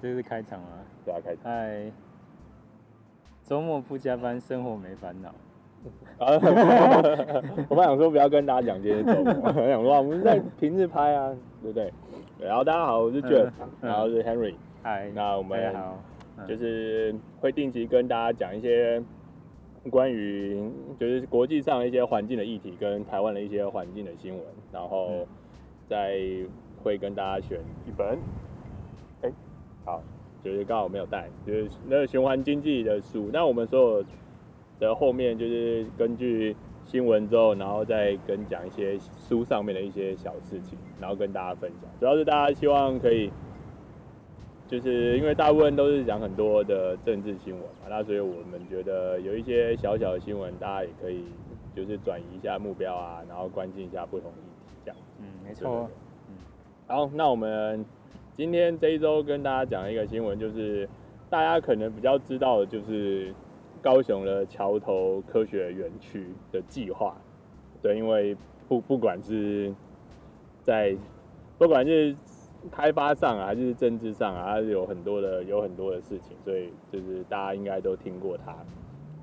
这是开场吗？对啊，开场。嗨，周末不加班，生活没烦恼。我本来想说不要跟大家讲这些周末，我想说我们在平日拍啊，对不对？然后大家好，我是 Jeff，然后是 Henry。嗨，那我们好，就是会定期跟大家讲一些关于就是国际上一些环境的议题，跟台湾的一些环境的新闻，然后再会跟大家选一本。哎，好，就是刚好没有带，就是那个循环经济的书。那我们所有的后面就是根据新闻之后，然后再跟讲一些书上面的一些小事情，然后跟大家分享。主要是大家希望可以，就是因为大部分都是讲很多的政治新闻嘛，那所以我们觉得有一些小小的新闻，大家也可以就是转移一下目标啊，然后关心一下不同议题，这样。嗯，没错。嗯，好，那我们。今天这一周跟大家讲一个新闻，就是大家可能比较知道的，就是高雄的桥头科学园区的计划。对，因为不不管是在不管是开发上啊，还是政治上啊，还是有很多的有很多的事情，所以就是大家应该都听过它。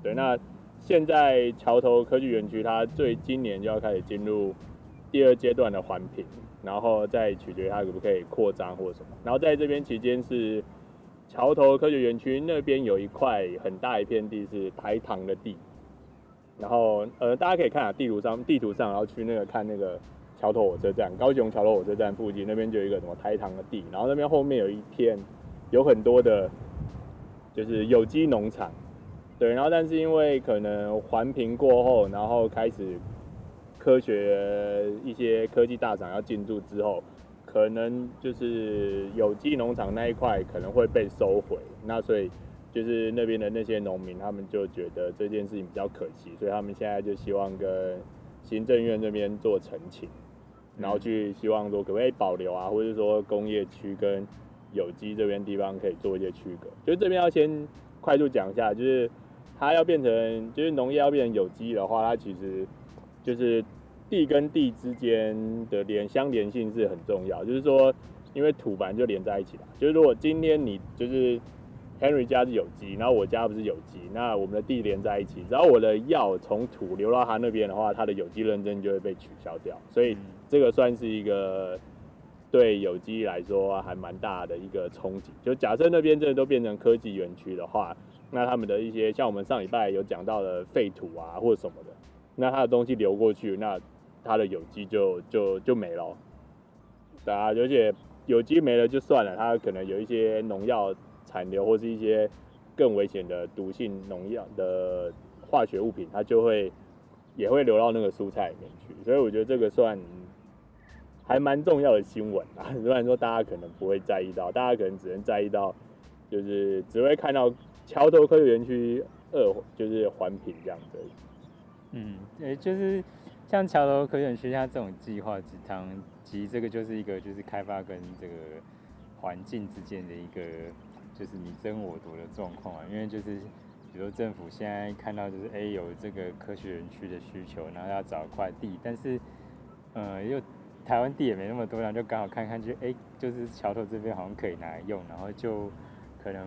对，那现在桥头科技园区，它最今年就要开始进入第二阶段的环评。然后再取决于它可不可以扩张或者什么。然后在这边期间是桥头科学园区那边有一块很大一片地是台糖的地。然后呃大家可以看下地图上地图上，然后去那个看那个桥头火车站，高雄桥头火车站附近那边就有一个什么台糖的地。然后那边后面有一片有很多的，就是有机农场。对，然后但是因为可能环评过后，然后开始。科学一些科技大厂要进驻之后，可能就是有机农场那一块可能会被收回，那所以就是那边的那些农民他们就觉得这件事情比较可惜，所以他们现在就希望跟行政院这边做澄清，然后去希望说可不可以保留啊，或者说工业区跟有机这边地方可以做一些区隔。就是这边要先快速讲一下，就是它要变成就是农业要变成有机的话，它其实。就是地跟地之间的连相连性是很重要，就是说，因为土本来就连在一起了。就是如果今天你就是 Henry 家是有机，然后我家不是有机，那我们的地连在一起，只要我的药从土流到他那边的话，他的有机认证就会被取消掉。所以这个算是一个对有机来说还蛮大的一个冲击。就假设那边真的都变成科技园区的话，那他们的一些像我们上礼拜有讲到的废土啊或者什么的。那它的东西流过去，那它的有机就就就没了，对啊，而且有机没了就算了，它可能有一些农药残留或是一些更危险的毒性农药的化学物品，它就会也会流到那个蔬菜里面去，所以我觉得这个算还蛮重要的新闻啊，虽然说大家可能不会在意到，大家可能只能在意到就是只会看到桥头科学园区二就是环评这样子。嗯，对，就是像桥头科学园区它这种计划，其实这个就是一个就是开发跟这个环境之间的一个就是你争我夺的状况啊。因为就是比如政府现在看到就是哎有这个科学园区的需求，然后要找块地，但是呃又台湾地也没那么多，然后就刚好看看就哎就是桥头这边好像可以拿来用，然后就可能。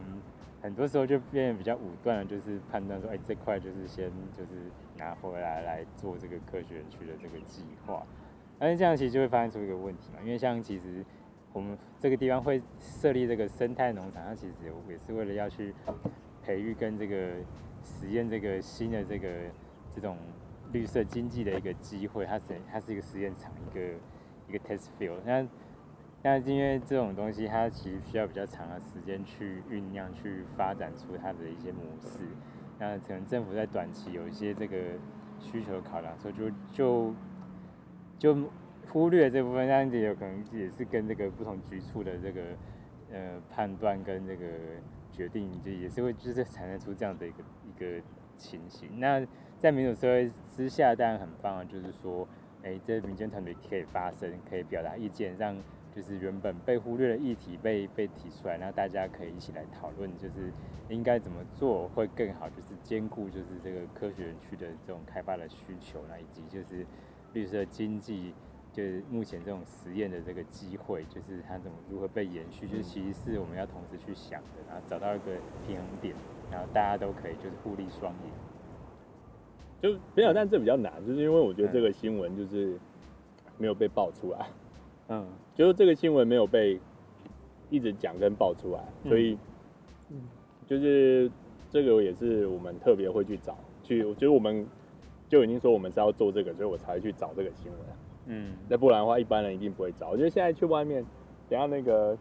很多时候就变得比较武断了，就是判断说，哎、这块就是先就是拿回来来做这个科学园区的这个计划，但是这样其实就会发现出一个问题嘛，因为像其实我们这个地方会设立这个生态农场，它其实也是为了要去培育跟这个实验这个新的这个这种绿色经济的一个机会，它是它是一个实验场，一个一个 test field，那。那因为这种东西，它其实需要比较长的时间去酝酿、去发展出它的一些模式。那可能政府在短期有一些这个需求考量，所以就就就忽略这部分。这样子有可能也是跟这个不同局处的这个呃判断跟这个决定，就也是会就是产生出这样的一个一个情形。那在民主社会之下，当然很棒啊，就是说，哎，这民间团队可以发声，可以表达意见，让。就是原本被忽略的议题被被提出来，那大家可以一起来讨论，就是应该怎么做会更好，就是兼顾就是这个科学园区的这种开发的需求，那以及就是绿色经济，就是目前这种实验的这个机会，就是它怎么如何被延续，就是其实是我们要同时去想的，然后找到一个平衡点，然后大家都可以就是互利双赢。就比较，但这比较难，就是因为我觉得这个新闻就是没有被爆出来，嗯，就是这个新闻没有被一直讲跟爆出来，所以，就是这个也是我们特别会去找，去，我觉得我们就已经说我们是要做这个，所以我才去找这个新闻，嗯，那不然的话一般人一定不会找。我觉得现在去外面，等下那个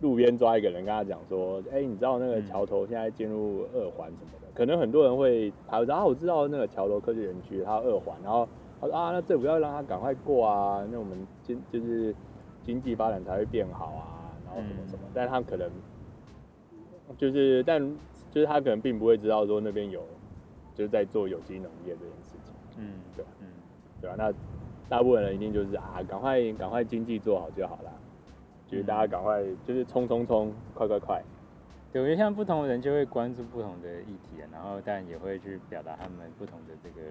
路边抓一个人，跟他讲说，哎，你知道那个桥头现在进入二环什么的？可能很多人会，然后我知道那个桥头科技园区它二环，然后他说啊，那政府要让他赶快过啊，那我们经就是经济发展才会变好啊，然后什么什么，嗯、但他可能就是，但就是他可能并不会知道说那边有就是在做有机农业这件事情，嗯，对，嗯，对吧？那大部分人一定就是啊，赶快赶快经济做好就好了，就是大家赶快就是冲冲冲，快快快。对，我觉得像不同的人就会关注不同的议题，然后当然也会去表达他们不同的这个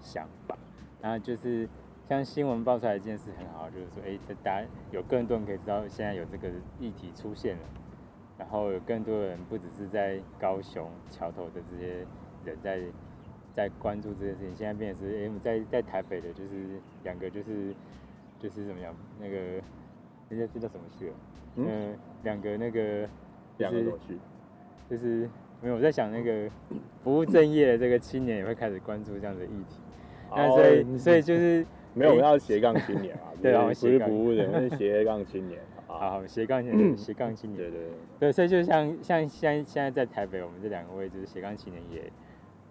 想法。然后就是像新闻爆出来一件事很好，就是说，哎，大家有更多人可以知道现在有这个议题出现了，然后有更多人不只是在高雄桥头的这些人在在关注这件事情，现在变成是，哎，在在台北的就是两个就是就是怎么样那个人家知道什么去了，嗯，两个那个。就是就是没有我在想那个不务正业的这个青年也会开始关注这样的议题，那所以所以就是 没有要斜杠青年啊，对啊，不是不务的，是斜杠青年，好斜杠青年，斜杠青年，对对对，所以就像像现现在在台北，我们这两个位置斜杠青年也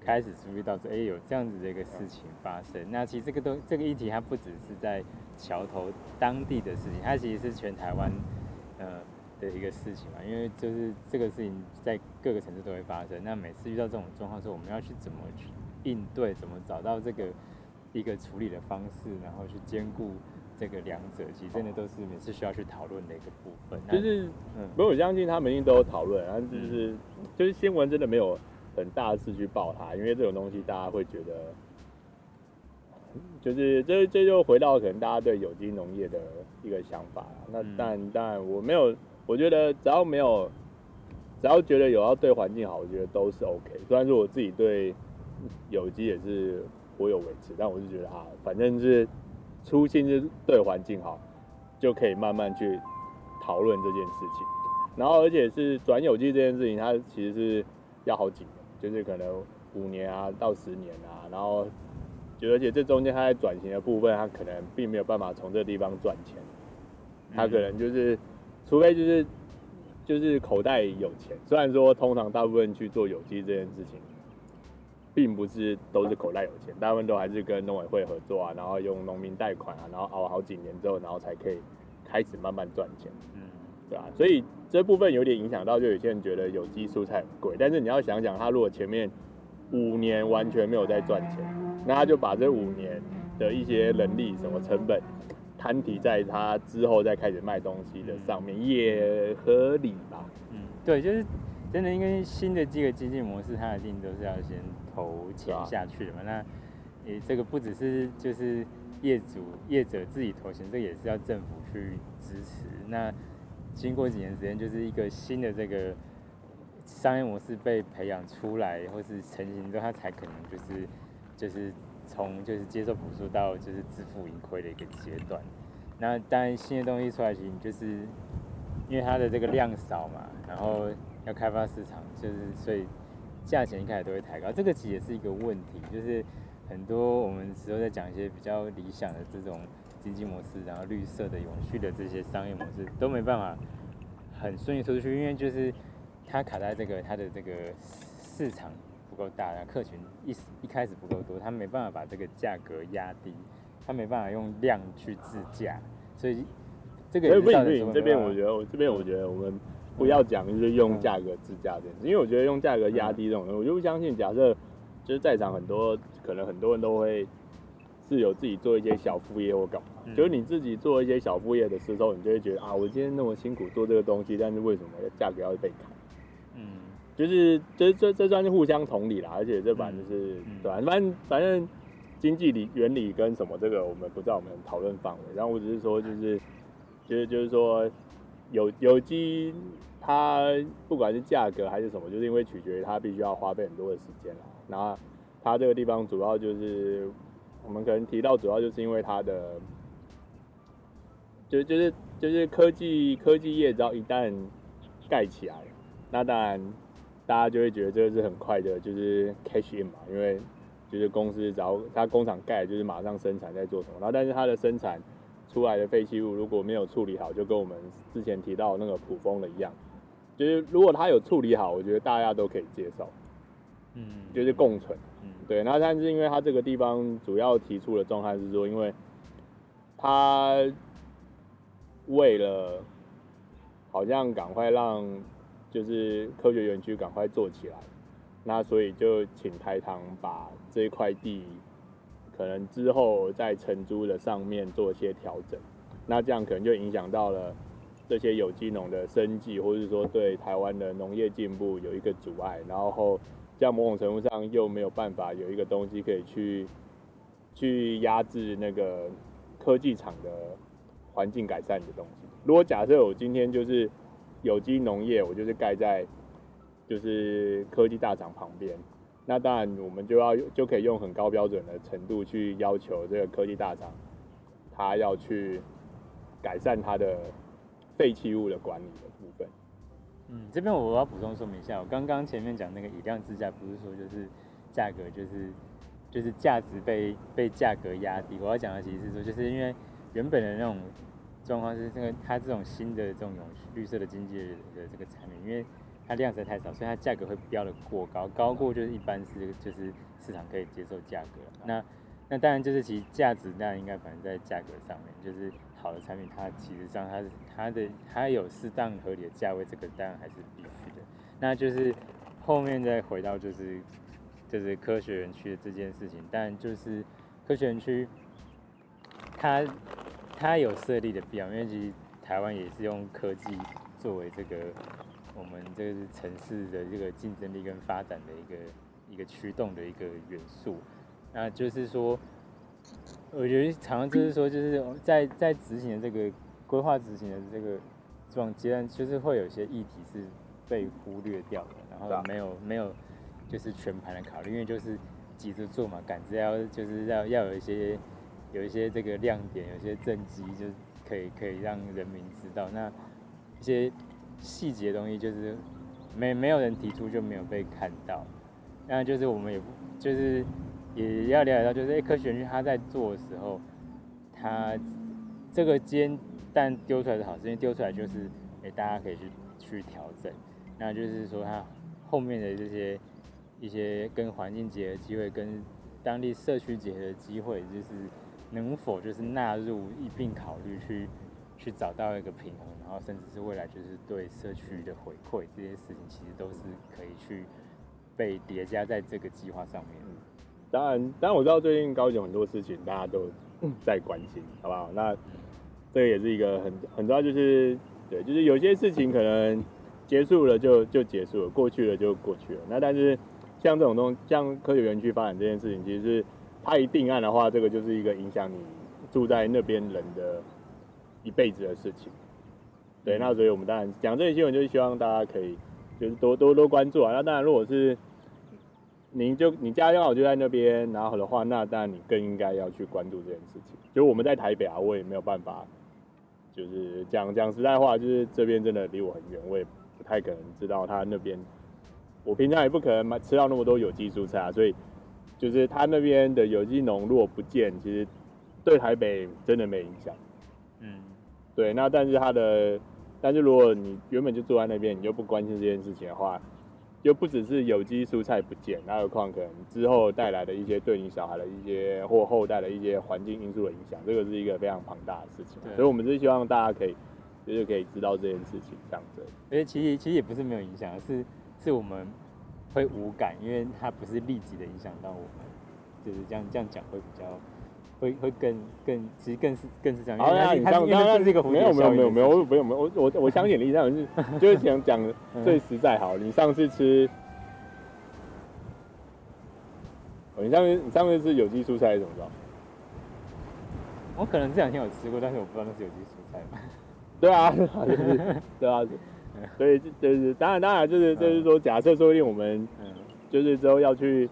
开始注意到说，哎，有这样子的一个事情发生。那其实这个东这个议题它不只是在桥头当地的事情，它其实是全台湾，呃。的一个事情嘛，因为就是这个事情在各个城市都会发生。那每次遇到这种状况的时候，我们要去怎么去应对，怎么找到这个一个处理的方式，然后去兼顾这个两者，其实真的都是每次需要去讨论的一个部分。就是，嗯，不过我相信他们一定都有讨论，然后就是、嗯、就是新闻真的没有很大的事去报它，因为这种东西大家会觉得，就是这这就回到可能大家对有机农业的一个想法。那但但我没有。我觉得只要没有，只要觉得有要对环境好，我觉得都是 OK。虽然说我自己对有机也是颇有维持，但我是觉得啊，反正是初心是对环境好，就可以慢慢去讨论这件事情。然后而且是转有机这件事情，它其实是要好几年，就是可能五年啊到十年啊。然后就而且这中间它在转型的部分，它可能并没有办法从这个地方赚钱，它可能就是。除非就是就是口袋有钱，虽然说通常大部分去做有机这件事情，并不是都是口袋有钱，大部分都还是跟农委会合作啊，然后用农民贷款啊，然后熬好几年之后，然后才可以开始慢慢赚钱，嗯，对啊？所以这部分有点影响到，就有些人觉得有机蔬菜很贵，但是你要想想，他如果前面五年完全没有在赚钱，那他就把这五年的一些人力什么成本。摊提在他之后再开始卖东西的上面也合理吧？嗯，对，就是真的，因为新的这个经济模式，它一定都是要先投钱下去嘛。啊、那诶，这个不只是就是业主业者自己投钱，这个也是要政府去支持。那经过几年时间，就是一个新的这个商业模式被培养出来，或是成型之后，它才可能就是就是。从就是接受补助到就是自负盈亏的一个阶段，那当然新的东西出来，其实就是因为它的这个量少嘛，然后要开发市场，就是所以价钱一开始都会抬高。这个其实也是一个问题，就是很多我们时候在讲一些比较理想的这种经济模式，然后绿色的永续的这些商业模式都没办法很顺利推出去，因为就是它卡在这个它的这个市场。不够大，然后客群一一开始不够多，他没办法把这个价格压低，他没办法用量去制价，所以这个也是不行不行。这边我觉得，我这边我觉得我们不要讲就是用价格制价这件事，因为我觉得用价格压低这种东西，我就不相信。假设就是在场很多可能很多人都会是有自己做一些小副业或干嘛，就是你自己做一些小副业的时候，你就会觉得啊，我今天那么辛苦做这个东西，但是为什么价格要被砍？就是，这这这算是互相同理啦，而且这版就是，对吧？反正反正经济理原理跟什么这个我们不在我们讨论范围。然后我只是说就是，就是就是说有有机它不管是价格还是什么，就是因为取决于它必须要花费很多的时间。然后它这个地方主要就是我们可能提到主要就是因为它的，就就是就是科技科技业只要一旦盖起来，那当然大家就会觉得这个是很快的，就是 cash in 嘛，因为。就是公司只要它工厂盖，就是马上生产在做什么。然后，但是它的生产出来的废弃物如果没有处理好，就跟我们之前提到那个普丰的一样，就是如果它有处理好，我觉得大家都可以接受，嗯，就是共存，嗯，对。那，但是因为它这个地方主要提出的状态是说，因为它为了好像赶快让就是科学园区赶快做起来。那所以就请台糖把这块地，可能之后在承租的上面做一些调整，那这样可能就影响到了这些有机农的生计，或者说对台湾的农业进步有一个阻碍，然后这样某种程度上又没有办法有一个东西可以去去压制那个科技厂的环境改善的东西。如果假设我今天就是有机农业，我就是盖在。就是科技大厂旁边，那当然我们就要就可以用很高标准的程度去要求这个科技大厂，它要去改善它的废弃物的管理的部分。嗯，这边我要补充说明一下，我刚刚前面讲那个以量制价，不是说就是价格就是就是价值被被价格压低。我要讲的其实是说，就是因为原本的那种状况是这个它这种新的这种绿色的经济的这个产品，因为它量实在太少，所以它价格会标的过高，高过就是一般是就是市场可以接受价格。那那当然就是其实价值当然应该反映在价格上面，就是好的产品它其实上它是它的它有适当合理的价位，这个当然还是必须的。那就是后面再回到就是就是科学园区的这件事情，但就是科学园区它它有设立的必要，因为其实台湾也是用科技作为这个。我们这个是城市的这个竞争力跟发展的一个一个驱动的一个元素，那就是说，我觉得常常就是说，就是在在执行的这个规划执行的这个这种阶段，就是会有些议题是被忽略掉的，然后没有没有就是全盘的考虑，因为就是急着做嘛，赶着要就是要要有一些有一些这个亮点，有一些政绩，就是可以可以让人民知道那一些。细节的东西就是没没有人提出就没有被看到，那就是我们也就是也要了解到，就是哎，科学园区他在做的时候，他这个煎蛋丢出来是好，因为丢出来就是哎大家可以去去调整，那就是说他后面的这些一些跟环境结合机会，跟当地社区结合的机会，就是能否就是纳入一并考虑去。去找到一个平衡，然后甚至是未来就是对社区的回馈，这些事情其实都是可以去被叠加在这个计划上面。当然，当然我知道最近高雄很多事情大家都在关心，好不好？那这也是一个很很重要，就是对，就是有些事情可能结束了就就结束了，过去了就过去了。那但是像这种东西，像科学园区发展这件事情，其实是它一定案的话，这个就是一个影响你住在那边人的。一辈子的事情，对，那所以我们当然讲这些新闻，就是希望大家可以就是多多多关注啊。那当然，如果是您就你家刚好就在那边，然后的话，那当然你更应该要去关注这件事情。就我们在台北啊，我也没有办法，就是讲讲实在话，就是这边真的离我很远，我也不太可能知道他那边。我平常也不可能买吃到那么多有机蔬菜啊，所以就是他那边的有机农如果不见，其实对台北真的没影响。对，那但是他的，但是如果你原本就住在那边，你就不关心这件事情的话，就不只是有机蔬菜不见，那何况可能之后带来的一些对你小孩的一些或后代的一些环境因素的影响，这个是一个非常庞大的事情。对所以我们是希望大家可以，就是可以知道这件事情这样子。而且其实其实也不是没有影响，是是我们会无感，因为它不是立即的影响到我们，就是这样这样讲会比较。会会更更其实更是更是这样。好呀，你刚刚是一个没有没有没有没有我没有没有我我我相信你这样是 就是想讲最实在好。你上次吃哦，你上次你上次是有机蔬菜还是怎么着？我可能这两天有吃过，但是我不知道那是有机蔬菜吗？对啊，就是 对啊，所以就是当然当然就是就是说，假设说不定我们就是之后要去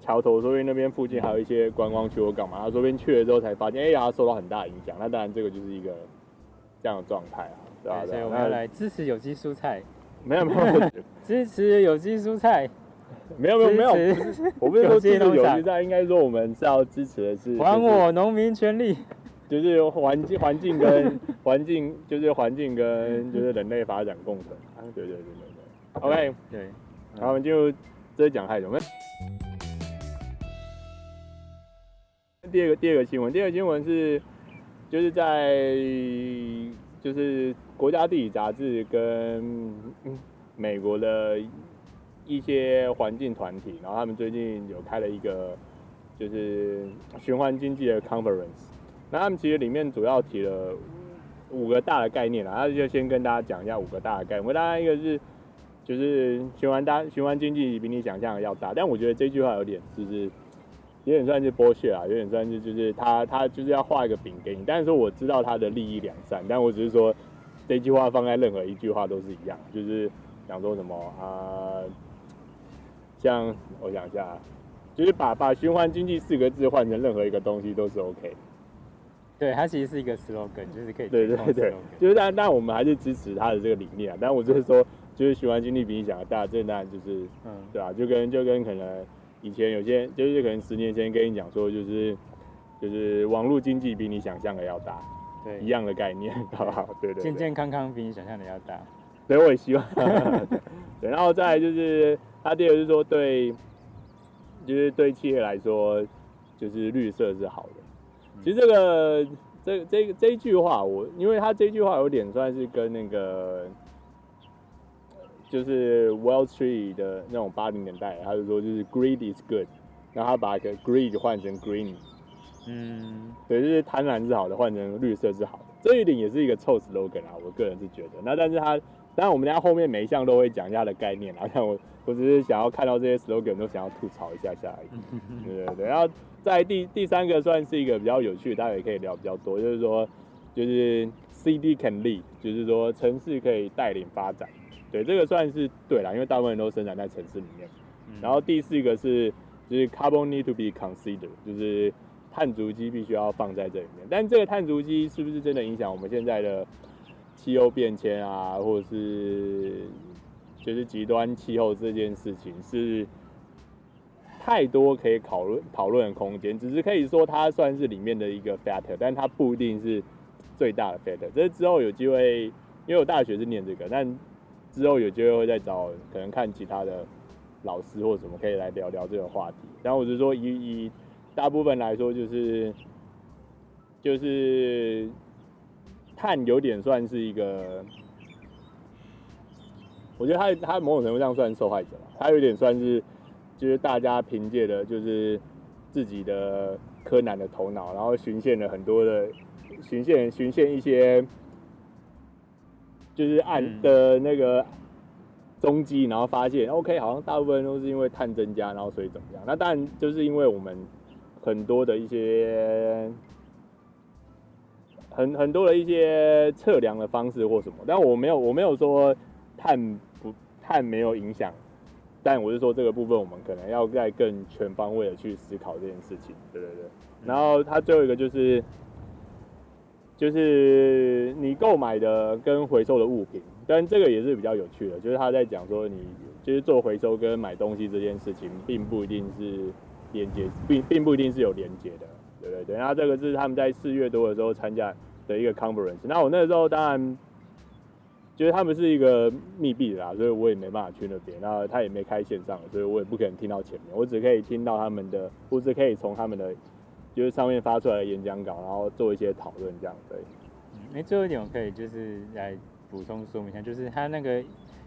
桥头，说不定那边附近还有一些观光区或干嘛，他说不定去了之后才发现，哎呀，受到很大影响。那当然这个就是一个这样的状态啊，对吧？所以我们要来支持有机蔬菜。没有没有，支持有机蔬菜。没有没有没有，我不是说支持有机蔬菜，应该说我们是要支持的是还我农民权利。就是环境环境跟 环境，就是环境跟就是人类发展共存啊！对对对对对，OK，对，然后我们就这讲太久。第二个第二个新闻，第二个新闻是就是在就是国家地理杂志跟美国的一些环境团体，然后他们最近有开了一个就是循环经济的 conference。那他们其实里面主要提了五个大的概念啦，然后就先跟大家讲一下五个大的概念。我大概一个是，就是循环大循环经济比你想象的要大，但我觉得这句话有点就是有点算是剥削啊，有点算是就是他他就是要画一个饼给你，但是说我知道他的利益两善，但我只是说这句话放在任何一句话都是一样，就是想说什么啊、呃，像我想一下，就是把把循环经济四个字换成任何一个东西都是 OK。对，它其实是一个 slogan，就是可以对对对，就是但但我们还是支持他的这个理念啊。但我就是说，就是循环经济比你想的大，这当然就是，嗯，对吧？就跟就跟可能以前有些，就是可能十年前跟你讲说，就是就是网络经济比你想象的要大，对，一样的概念，好不好？对对，健健康康比你想象的要大。所以我也希望，对，然后再来就是他第二个是说对，就是对企业来说，就是绿色是好的。其实这个这这这一句话，我因为他这句话有点算是跟那个就是 Wall Street 的那种八零年代，他就说就是 Greed is good，然后他把个 Greed 换成 Green，嗯，对，就是贪婪是好的，换成绿色是好的，这一点也是一个臭 slogan 啊，我个人是觉得。那但是他当然我们家后面每一项都会讲一下的概念啊，但我我只是想要看到这些 slogan 都想要吐槽一下下而已，对对对，然后。在第第三个算是一个比较有趣的，大家也可以聊比较多，就是说，就是 city can lead，就是说城市可以带领发展，对，这个算是对啦，因为大部分人都生长在城市里面。然后第四个是，就是 carbon need to be considered，就是碳足迹必须要放在这里面。但这个碳足迹是不是真的影响我们现在的气候变迁啊，或者是就是极端气候这件事情是？太多可以讨论讨论的空间，只是可以说它算是里面的一个 factor，但它不一定是最大的 factor。这之后有机会，因为我大学是念这个，但之后有机会会再找可能看其他的老师或什么可以来聊聊这个话题。然后我是说以以大部分来说，就是就是碳有点算是一个，我觉得他他某种程度上算受害者吧，他有点算是。就是大家凭借的，就是自己的柯南的头脑，然后循线了很多的，循线循线一些，就是按的那个踪迹，然后发现 OK，好像大部分都是因为碳增加，然后所以怎么样？那当然就是因为我们很多的一些很很多的一些测量的方式或什么，但我没有我没有说碳不碳没有影响。但我是说，这个部分我们可能要再更全方位的去思考这件事情，对对对。然后它最后一个就是，就是你购买的跟回收的物品，但这个也是比较有趣的，就是他在讲说，你就是做回收跟买东西这件事情，并不一定是连接，并并不一定是有连接的，对对对。等下这个是他们在四月多的时候参加的一个 conference。那我那时候当然。就是他们是一个密闭的啦，所以我也没办法去那边。然后他也没开线上，所以我也不可能听到前面，我只可以听到他们的，或是可以从他们的就是上面发出来的演讲稿，然后做一些讨论这样。对，嗯，那最后一点我可以就是来补充说明一下，就是它那个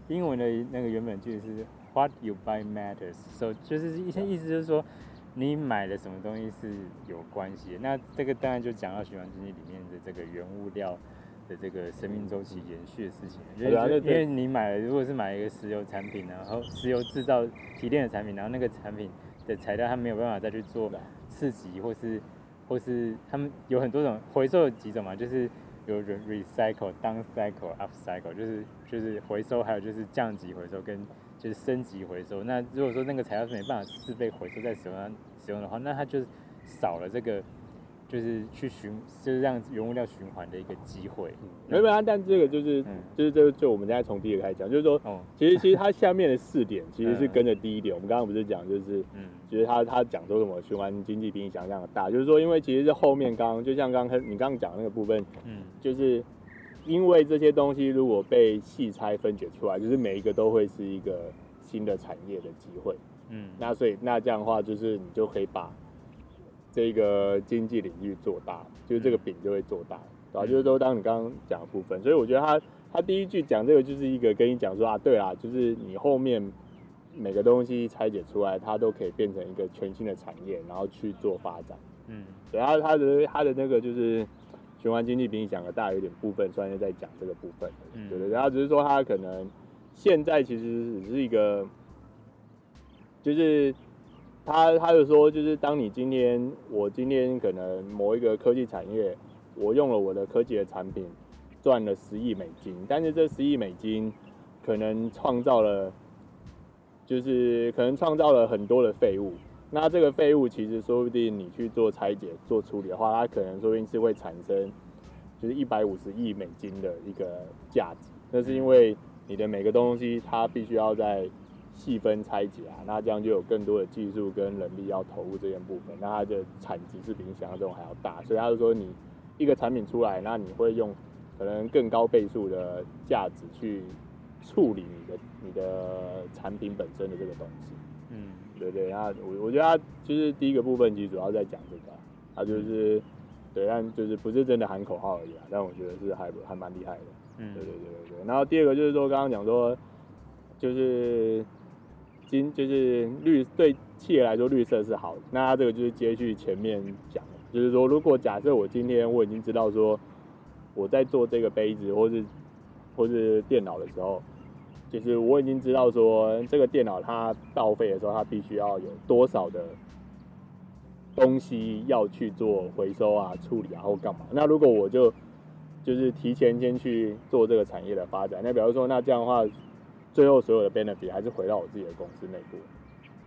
英文的那个原本句子是 What you buy matters，so 就是一些意思就是说你买的什么东西是有关系。那这个当然就讲到循环经济里面的这个原物料。的这个生命周期延续的事情，因为因为你买了，如果是买一个石油产品，然后石油制造提炼的产品，然后那个产品的材料，它没有办法再去做刺激，或是或是他们有很多种回收有几种嘛，就是有 recycle、downcycle、upcycle，就是就是回收，还有就是降级回收跟就是升级回收。那如果说那个材料是没办法是被回收再使用使用的话，那它就少了这个。就是去循，就是让原物料循环的一个机会。没有啊，但这个就是，嗯、就是这就我们现在从第一个开始讲，就是说，哦、其实其实它下面的四点其实是跟着第一点。嗯、我们刚刚不是讲，就是，嗯，就是他他讲说什么循环经济比你想象的大，就是说，因为其实是后面刚刚就像刚刚你刚刚讲那个部分，嗯，就是因为这些东西如果被细拆分解出来，就是每一个都会是一个新的产业的机会，嗯，那所以那这样的话，就是你就可以把。这个经济领域做大，就是这个饼就会做大，对吧？就是都当你刚刚讲的部分，所以我觉得他他第一句讲这个就是一个跟你讲说啊，对啦，就是你后面每个东西拆解出来，它都可以变成一个全新的产业，然后去做发展。嗯，然后他的他的那个就是循环经济比你讲的大有点部分，算是在讲这个部分，嗯，对对。然后只是说他可能现在其实只是一个，就是。他他就说，就是当你今天，我今天可能某一个科技产业，我用了我的科技的产品，赚了十亿美金，但是这十亿美金可能创造了，就是可能创造了很多的废物。那这个废物其实说不定你去做拆解、做处理的话，它可能说不定是会产生，就是一百五十亿美金的一个价值。那是因为你的每个东西，它必须要在细分拆解啊，那这样就有更多的技术跟人力要投入这件部分，那它的产值是比你想象中还要大，所以他就说你一个产品出来，那你会用可能更高倍数的价值去处理你的你的产品本身的这个东西。嗯，对对，那我我觉得他就是第一个部分其实主要在讲这个，他就是对，但就是不是真的喊口号而已啊，但我觉得是还还蛮厉害的。嗯，对对对对对。然后第二个就是说刚刚讲说就是。就是绿，对企业来说绿色是好的。那它这个就是接续前面讲的，就是说，如果假设我今天我已经知道说我在做这个杯子或是或是电脑的时候，就是我已经知道说这个电脑它报废的时候，它必须要有多少的东西要去做回收啊、处理啊或干嘛。那如果我就就是提前先去做这个产业的发展，那比如说那这样的话。最后所有的 benefit 还是回到我自己的公司内部，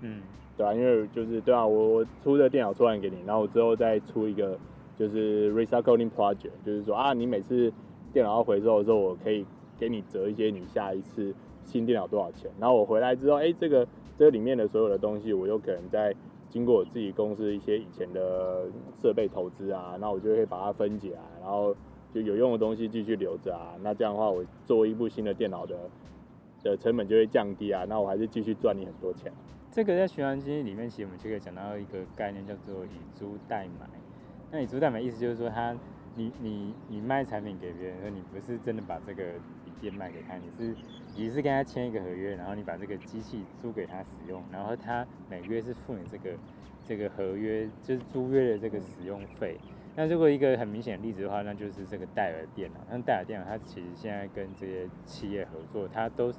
嗯，对啊，因为就是对啊，我我出的电脑出完给你，然后我之后再出一个就是 recycling project，就是说啊，你每次电脑要回收的时候，我可以给你折一些你下一次新电脑多少钱，然后我回来之后，哎、欸，这个这里面的所有的东西，我又可能在经过我自己公司一些以前的设备投资啊，那我就会把它分解啊，然后就有用的东西继续留着啊，那这样的话，我做一部新的电脑的。的成本就会降低啊，那我还是继续赚你很多钱。这个在循环经济里面，其实我们就可以讲到一个概念，叫做以租代买。那以租代买意思就是说，他你你你卖产品给别人，说你不是真的把这个笔电卖给他，你是你是跟他签一个合约，然后你把这个机器租给他使用，然后他每个月是付你这个这个合约就是租约的这个使用费。那如果一个很明显的例子的话，那就是这个戴尔电脑。那戴尔电脑它其实现在跟这些企业合作，它都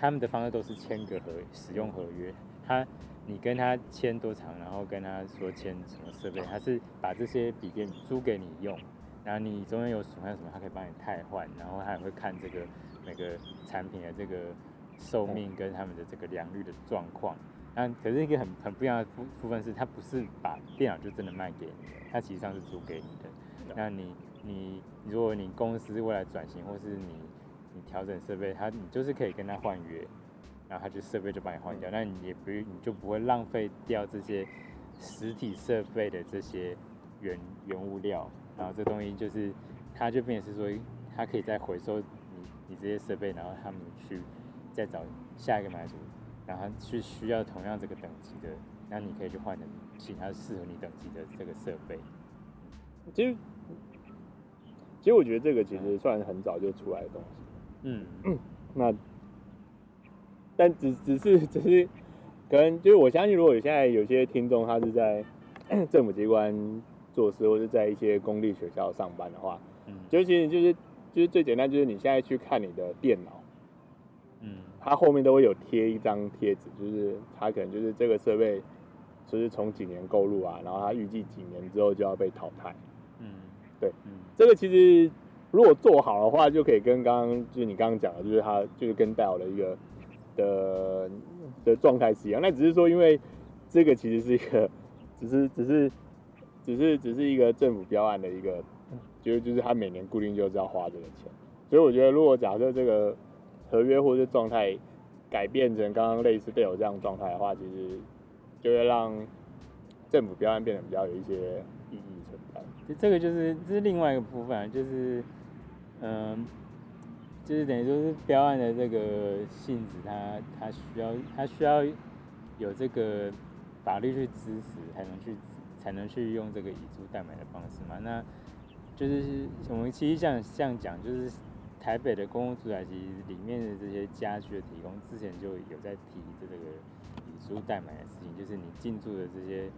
他们的方式都是签个合使用合约。他你跟他签多长，然后跟他说签什么设备，他是把这些笔电租给你用，然后你中间有损坏什么，他可以帮你汰换，然后他也会看这个每个产品的这个寿命跟他们的这个良率的状况。那可是一个很很不一样的部部分是，他不是把电脑就真的卖给你的，他其实上是租给你的。那你你如果你公司未来转型，或是你调整设备，他你就是可以跟他换约，然后他就设备就帮你换掉，那你也不你就不会浪费掉这些实体设备的这些原原物料，然后这东西就是他就变成是说，他可以再回收你你这些设备，然后他们去再找下一个买主。然后去需要同样这个等级的，那你可以去换成其他适合你等级的这个设备。其实，其实我觉得这个其实算很早就出来的东西。嗯，那但只只是只是可能就是我相信，如果现在有些听众他是在 政府机关做事，或者在一些公立学校上班的话，嗯，就其实就是就是最简单，就是你现在去看你的电脑。嗯它后面都会有贴一张贴纸，就是它可能就是这个设备就是从几年购入啊，然后它预计几年之后就要被淘汰。嗯，对，嗯，这个其实如果做好的话，就可以跟刚刚就是你刚刚讲的，就是他就是跟戴尔的一个的的状态是一样。那只是说，因为这个其实是一个，只是只是只是只是一个政府标案的一个，就是就是他每年固定就是要花这个钱。所以我觉得，如果假设这个合约或者状态改变成刚刚类似戴尔这样状态的话，其实就会让政府标案变得比较有一些意义存在。这个就是这是另外一个部分，就是嗯，就是等于说是标案的这个性质，它它需要它需要有这个法律去支持，才能去才能去用这个以租代买的方式嘛。那就是我们其实像像讲就是。台北的公共住宅其实里面的这些家具的提供，之前就有在提这个以租代买的事情，就是你进驻的这些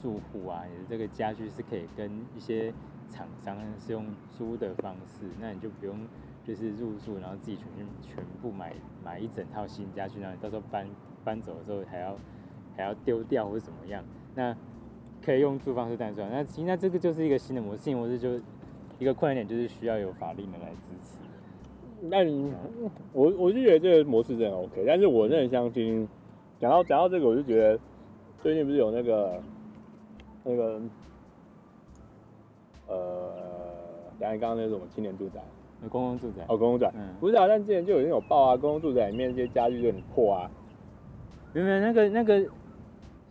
住户啊，你的这个家具是可以跟一些厂商是用租的方式，那你就不用就是入住，然后自己全全部买买一整套新家具，然后你到时候搬搬走的时候还要还要丢掉或者怎么样，那可以用租方式代赚。那其实那这个就是一个新的模式，新模式就一个困难点就是需要有法令的来支持。那你，我我就觉得这个模式真的 OK，但是我真的相信，讲到讲到这个，我就觉得最近不是有那个那个呃，刚才刚刚那个什么青年住宅，公共住宅，哦，公共住宅，嗯，不是啊，但之前就有那种报啊，公共住宅里面那些家具就很破啊，没有没有，那个那个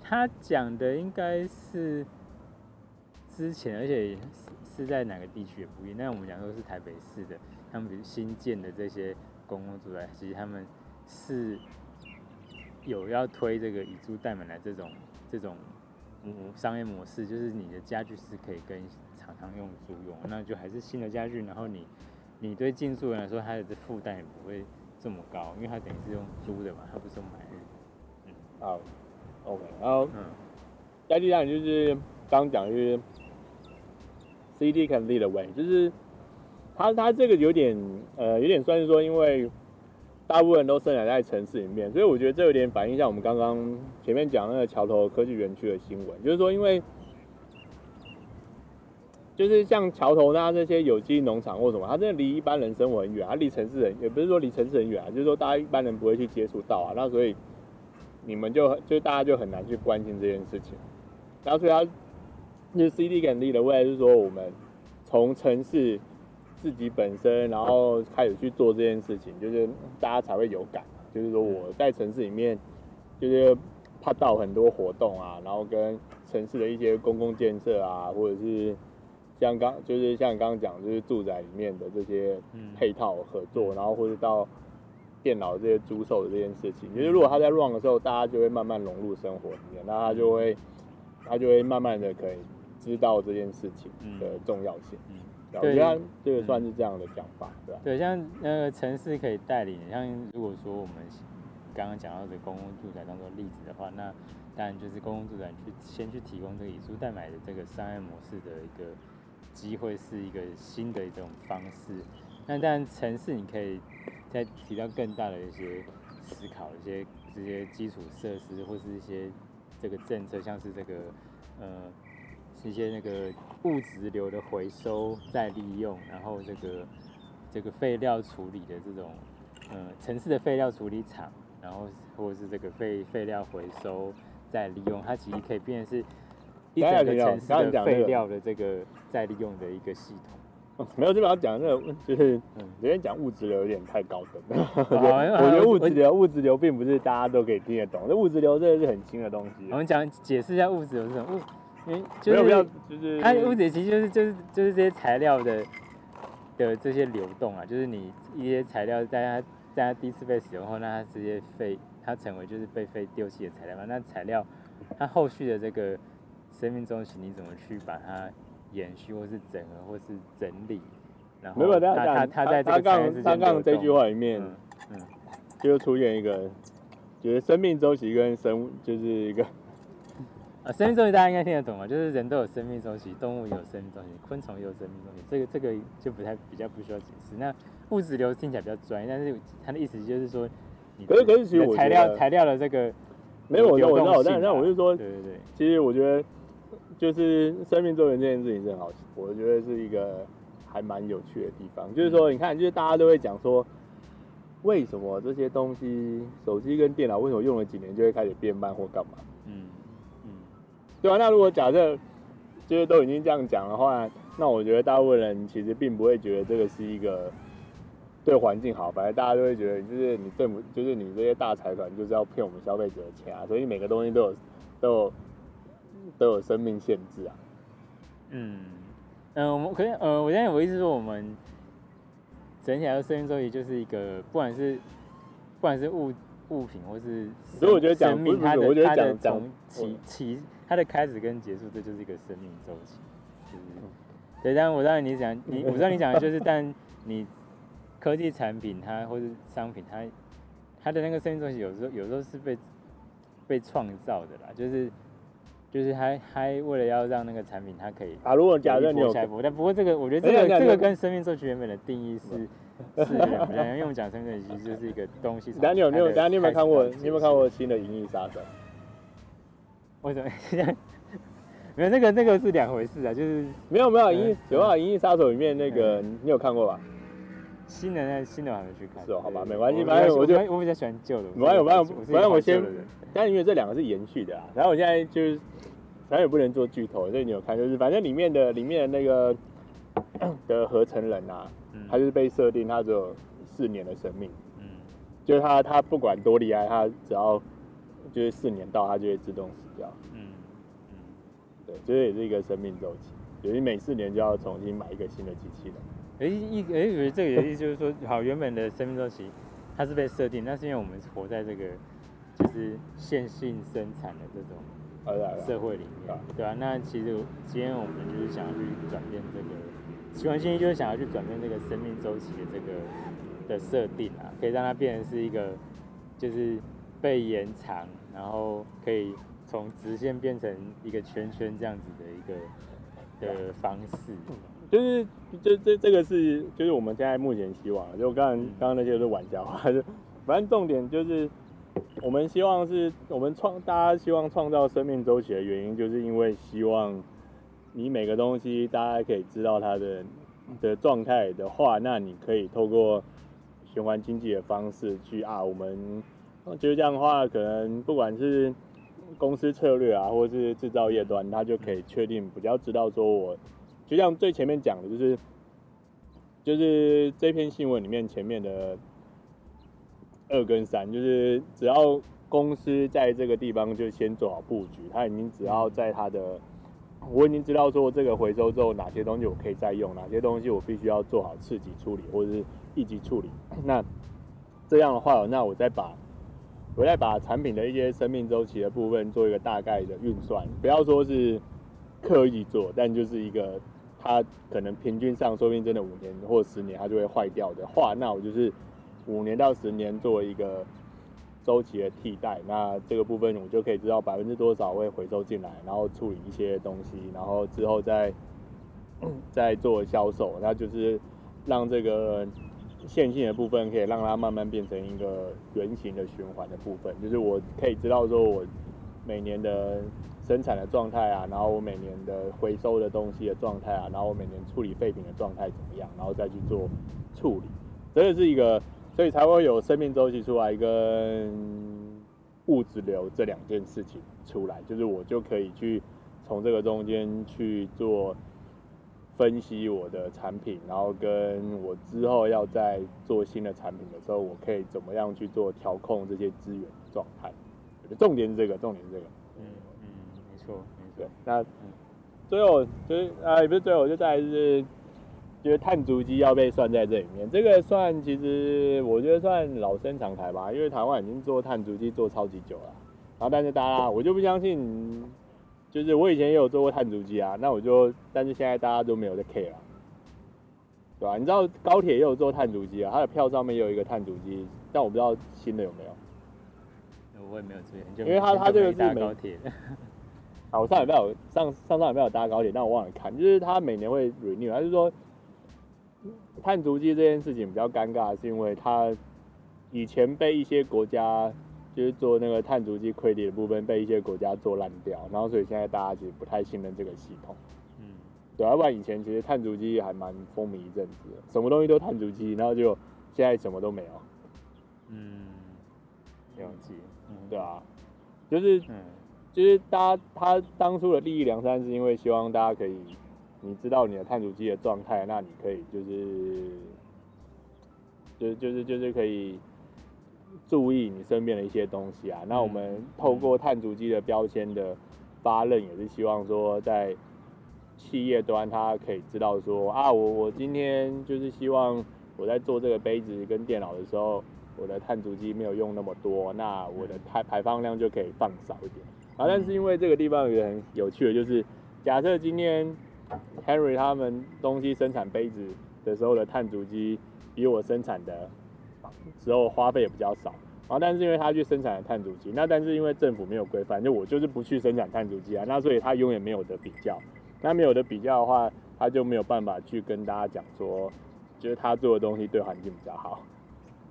他讲的应该是之前，而且是是在哪个地区也不一样，那我们讲说是台北市的。他们比如新建的这些公共住宅，其实他们是有要推这个以租代买来这种这种嗯商业模式，就是你的家具是可以跟厂商用租用，那就还是新的家具，然后你你对进驻人来说，他的负担也不会这么高，因为他等于是用租的嘛，他不是用买的。嗯，好，OK，然后嗯，家具上就是刚讲就是 City can lead the way，就是。他他这个有点呃有点算是说，因为大部分人都生长在城市里面，所以我觉得这有点反映像我们刚刚前面讲那个桥头科技园区的新闻，就是说因为就是像桥头那这些有机农场或什么，它真的离一般人生活很远，它离城市很也不是说离城市很远啊，就是说大家一般人不会去接触到啊，那所以你们就就大家就很难去关心这件事情，然后所以它就是 City can lead the way，就是说我们从城市。自己本身，然后开始去做这件事情，就是大家才会有感。就是说我在城市里面，就是怕到很多活动啊，然后跟城市的一些公共建设啊，或者是像刚就是像刚刚讲，就是住宅里面的这些配套合作，然后或者到电脑这些租售的这件事情，就是如果他在 run 的时候，大家就会慢慢融入生活里面，那他就会他就会慢慢的可以知道这件事情的重要性。嗯。对，这个算是这样的讲法，对吧？对，像那个城市可以带领，像如果说我们刚刚讲到的公共住宅当做例子的话，那当然就是公共住宅去先去提供这个以租代买的这个商业模式的一个机会，是一个新的一种方式。那当然城市你可以再提到更大的一些思考，一些这些基础设施或是一些这个政策，像是这个呃。一些那个物质流的回收再利用，然后这个这个废料处理的这种，呃，城市的废料处理厂，然后或者是这个废废料回收再利用，它其实可以变成是一整个城市的废料的这个再利用的一个系统。没有，这把它讲那个就是，嗯，有点讲物质流有点太高等了。我觉得物质流物质流并不是大家都可以听得懂，这物质流真的是很新的东西。我们讲解释一下物质流是什么物。就是，就是它物质其实就是就是就是这些材料的的这些流动啊，就是你一些材料在它在它第一次被使用后，那它直接废，它成为就是被废丢弃的材料嘛。那材料它后续的这个生命周期，你怎么去把它延续，或是整合，或是整理？然后他他他在这个刚刚这句话里面，嗯，嗯就出现一个，就是生命周期跟生物就是一个。啊，生命周期大家应该听得懂吧？就是人都有生命周期，动物也有生命周期，昆虫也有生命周期。这个这个就不太比较不需要解释。那物质流听起来比较专业，但是它的意思就是说，你的材料材料的这个没有，我知道，我知道，但但我是说，对对对，其实我觉得就是生命周期这件事情是很好，我觉得是一个还蛮有趣的地方。就是说，你看，就是大家都会讲说，为什么这些东西，手机跟电脑为什么用了几年就会开始变慢或干嘛？嗯嗯，对啊。那如果假设就是都已经这样讲的话，那我觉得大部分人其实并不会觉得这个是一个。对环境好，反正大家都会觉得，就是你政府，就是你这些大财团，就是要骗我们消费者的钱啊，所以每个东西都有都有都有生命限制啊。嗯嗯、呃，我们可以呃，我现在我意思说，我们整体来说，生命周期就是一个，不管是不管是物物品，或是所以我觉得讲生命，它的它的从起起它的开始跟结束，这就是一个生命周期。就是，对，但我知道你讲你，我知道你讲的就是，但你。科技产品它或是商品它，它的那个生命周期有时候有时候是被被创造的啦，就是就是还还为了要让那个产品它可以啊，如果假设你有，但不过这个我觉得这个这个跟生命周期原本的定义是 是两样，因为我们讲生命周期其实就是一个东西。等下你有没有？等下你有没有看过？你有没有看过新的《银翼杀手》？为什么？没有那个那个是两回事啊，就是没有没有《银翼》有啊，《银翼杀手》里面那个你有看过吧？新的那新的我还没去看，是哦，好吧，没关系，反正我就我比较喜欢旧的。没关系，反正反正我先，但因为这两个是延续的啊，然后我现在就是，反正也不能做剧透，所以你有看，就是反正里面的里面的那个 的合成人啊，他就是被设定他只有四年的生命，嗯，就是他他不管多厉害，他只要就是四年到，他就会自动死掉，嗯嗯，对，这也是一个生命周期，等于每四年就要重新买一个新的机器人。哎，一哎，我觉得这个意思就是说，好，原本的生命周期它是被设定，那是因为我们活在这个就是线性生产的这种社会里面，对吧、啊？那其实今天我们就是想要去转变这个，希望新一就是想要去转变这个生命周期的这个的设定啊，可以让它变成是一个就是被延长，然后可以从直线变成一个圈圈这样子的一个的方式。就是，这这这个是，就是我们现在目前希望，就刚刚刚刚那些都是玩笑话，就反正重点就是，我们希望是我们创，大家希望创造生命周期的原因，就是因为希望你每个东西大家可以知道它的的状态的话，那你可以透过循环经济的方式去啊，我们就是这样的话，可能不管是公司策略啊，或者是制造业端，它就可以确定比较知道说我。就像最前面讲的，就是就是这篇新闻里面前面的二跟三，就是只要公司在这个地方就先做好布局，他已经只要在他的，我已经知道说这个回收之后哪些东西我可以再用，哪些东西我必须要做好次级处理或者是一级处理。那这样的话，那我再把我再把产品的一些生命周期的部分做一个大概的运算，不要说是刻意做，但就是一个。它可能平均上，说不定真的五年或十年它就会坏掉的话，那我就是五年到十年做一个周期的替代。那这个部分我就可以知道百分之多少会回收进来，然后处理一些东西，然后之后再再做销售。那就是让这个线性的部分可以让它慢慢变成一个圆形的循环的部分，就是我可以知道说我每年的。生产的状态啊，然后我每年的回收的东西的状态啊，然后我每年处理废品的状态怎么样，然后再去做处理，这是一个，所以才会有生命周期出来跟物质流这两件事情出来，就是我就可以去从这个中间去做分析我的产品，然后跟我之后要再做新的产品的时候，我可以怎么样去做调控这些资源的状态，重点是这个，重点是这个。对，那最后就是啊，也不是最后，就再来是，觉得碳足迹要被算在这里面。这个算其实我觉得算老生常谈吧，因为台湾已经做碳足迹做超级久了。然后但是大家，我就不相信，就是我以前也有做过碳足迹啊，那我就，但是现在大家都没有在 care 了，对吧？你知道高铁也有做碳足迹啊，它的票上面也有一个碳足迹，但我不知道新的有没有。我也没有注意，因为它它这个是高铁。啊，我上礼拜有上上上礼拜有搭高铁，但我忘了看，就是他每年会 renew，他就说碳足迹这件事情比较尴尬，是因为他以前被一些国家就是做那个碳足迹 credit 的部分被一些国家做烂掉，然后所以现在大家其实不太信任这个系统。嗯，对，要不然以前其实碳足迹还蛮风靡一阵子的，什么东西都碳足迹，然后就现在什么都没有。嗯，了解。嗯，对啊，就是，嗯，就是大家他当初的利益良善是因为希望大家可以，你知道你的碳足迹的状态，那你可以就是，就就是就是可以。注意你身边的一些东西啊，那我们透过碳足迹的标签的发认，也是希望说在企业端，他可以知道说啊，我我今天就是希望我在做这个杯子跟电脑的时候，我的碳足迹没有用那么多，那我的排排放量就可以放少一点。啊，但是因为这个地方有很有趣的，就是假设今天 Henry 他们东西生产杯子的时候的碳足迹比我生产的。时候花费也比较少，然后但是因为他去生产了碳足迹，那但是因为政府没有规范，就我就是不去生产碳足迹啊，那所以他永远没有的比较，那没有的比较的话，他就没有办法去跟大家讲说，就是他做的东西对环境比较好，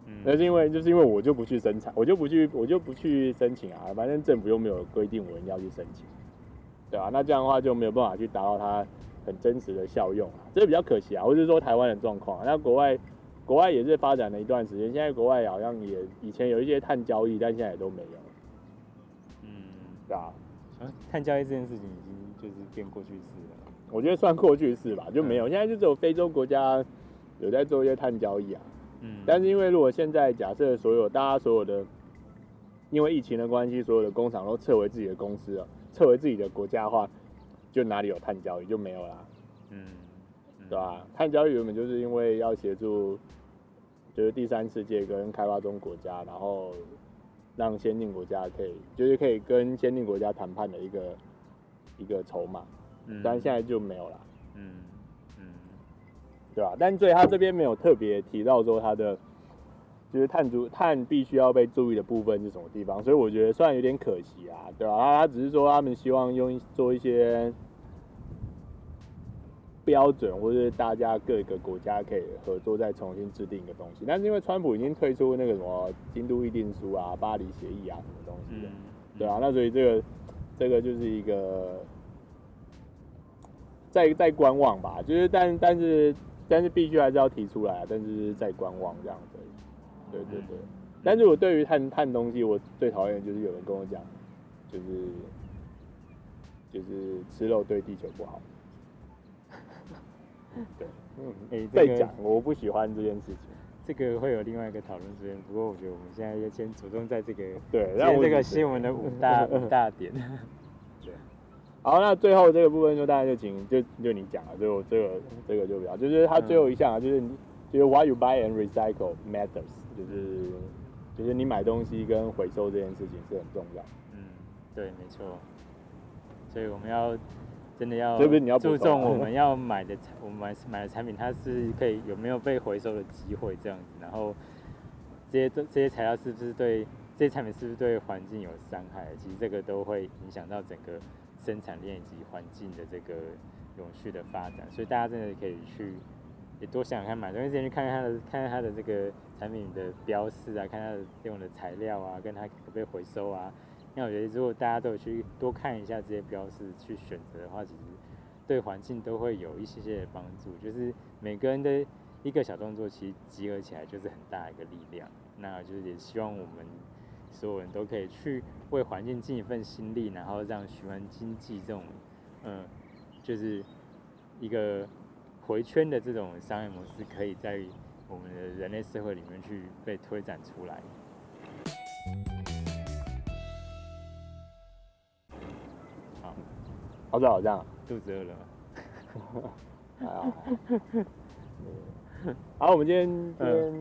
嗯，那是因为就是因为我就不去生产，我就不去我就不去申请啊，反正政府又没有规定我一定要去申请，对啊，那这样的话就没有办法去达到它很真实的效用啊，这比较可惜啊，或者是说台湾的状况，那国外。国外也是发展了一段时间，现在国外好像也以前有一些碳交易，但现在也都没有。嗯，对吧？啊，碳交易这件事情已经就是变过去式了。我觉得算过去式吧，就没有。嗯、现在就只有非洲国家有在做一些碳交易啊。嗯。但是因为如果现在假设所有大家所有的，因为疫情的关系，所有的工厂都撤回自己的公司了，撤回自己的国家的话，就哪里有碳交易就没有啦。嗯。对吧？碳交易原本就是因为要协助。就是第三世界跟开发中国家，然后让先进国家可以，就是可以跟先进国家谈判的一个一个筹码，嗯，但现在就没有了，嗯嗯，对吧？但所以他这边没有特别提到说他的，就是碳足碳必须要被注意的部分是什么地方，所以我觉得虽然有点可惜啊，对吧？他只是说他们希望用做一些。标准，或者是大家各个国家可以合作，再重新制定一个东西。但是因为川普已经退出那个什么京都议定书啊、巴黎协议啊什么东西的，对啊，那所以这个这个就是一个在在观望吧。就是但但是但是必须还是要提出来，但是在观望这样子。对对对。嗯、但是我对于探探东西，我最讨厌就是有人跟我讲，就是就是吃肉对地球不好。对，嗯，哎、欸，再、这、讲、个，我不喜欢这件事情。这个会有另外一个讨论时间，不过我觉得我们现在要先着重在这个，对，然后这个新闻的五大五大点。对，好，那最后这个部分就大家就请就就你讲了，就这个这个就比较，就是它最后一项啊，就是就是 why you buy and recycle matters，就是就是你买东西跟回收这件事情是很重要。嗯，对，没错。所以我们要。真的要注重我们要买的产，我们买买的产品，它是可以有没有被回收的机会这样子。然后这些这些材料是不是对这些产品是不是对环境有伤害？其实这个都会影响到整个生产链以及环境的这个永续的发展。所以大家真的可以去也多想想看，买东西之前去看看它的看看它的这个产品的标示啊，看它的用的材料啊，跟它可不可以回收啊。那我觉得，如果大家都有去多看一下这些标示，去选择的话，其实对环境都会有一些些的帮助。就是每个人的一个小动作，其实集合起来就是很大一个力量。那就是也希望我们所有人都可以去为环境尽一份心力，然后让循环经济这种，嗯，就是一个回圈的这种商业模式，可以在我们的人类社会里面去被推展出来。好。像好像肚子饿了。好，好，我们今天今天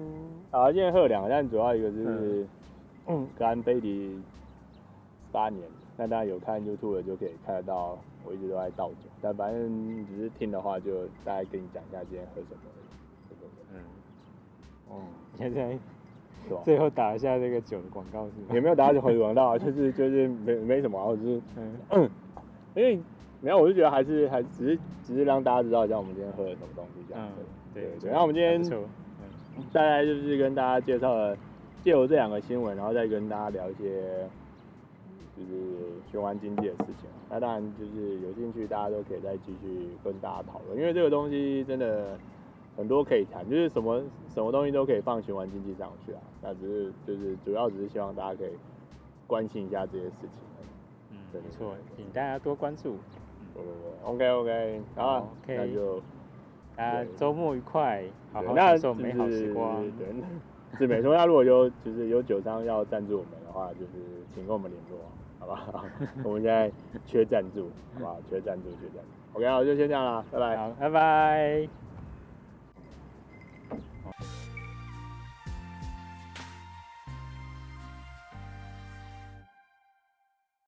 啊，今天喝了两个，但主要一个就是嗯，格兰菲迪八年。那大家有看 YouTube 的就可以看得到，我一直都在倒酒。但反正只是听的话，就大概跟你讲一下今天喝什么。嗯，哦，现在最后打一下这个酒的广告是吗？也没有打酒的广告，就是就是没没什么，我就是嗯，因为。没有，我就觉得还是还只是只是让大家知道一下我们今天喝了什么东西这样子。嗯，对对。然后我们今天大概就是跟大家介绍了，借由这两个新闻，然后再跟大家聊一些就是循环经济的事情。那当然就是有兴趣，大家都可以再继续跟大家讨论，因为这个东西真的很多可以谈，就是什么什么东西都可以放循环经济上去啊。那只是就是主要只是希望大家可以关心一下这些事情。嗯，没错，请大家多关注。对对对，OK OK，好，OK，那就。啊，周末愉快，好好享受美好时光。对，是没说。那如果有就是有酒商要赞助我们的话，就是请跟我们联络，好吧？我们现在缺赞助，好吧？缺赞助，缺赞助。OK，好，就先这样了，拜拜，好，拜拜。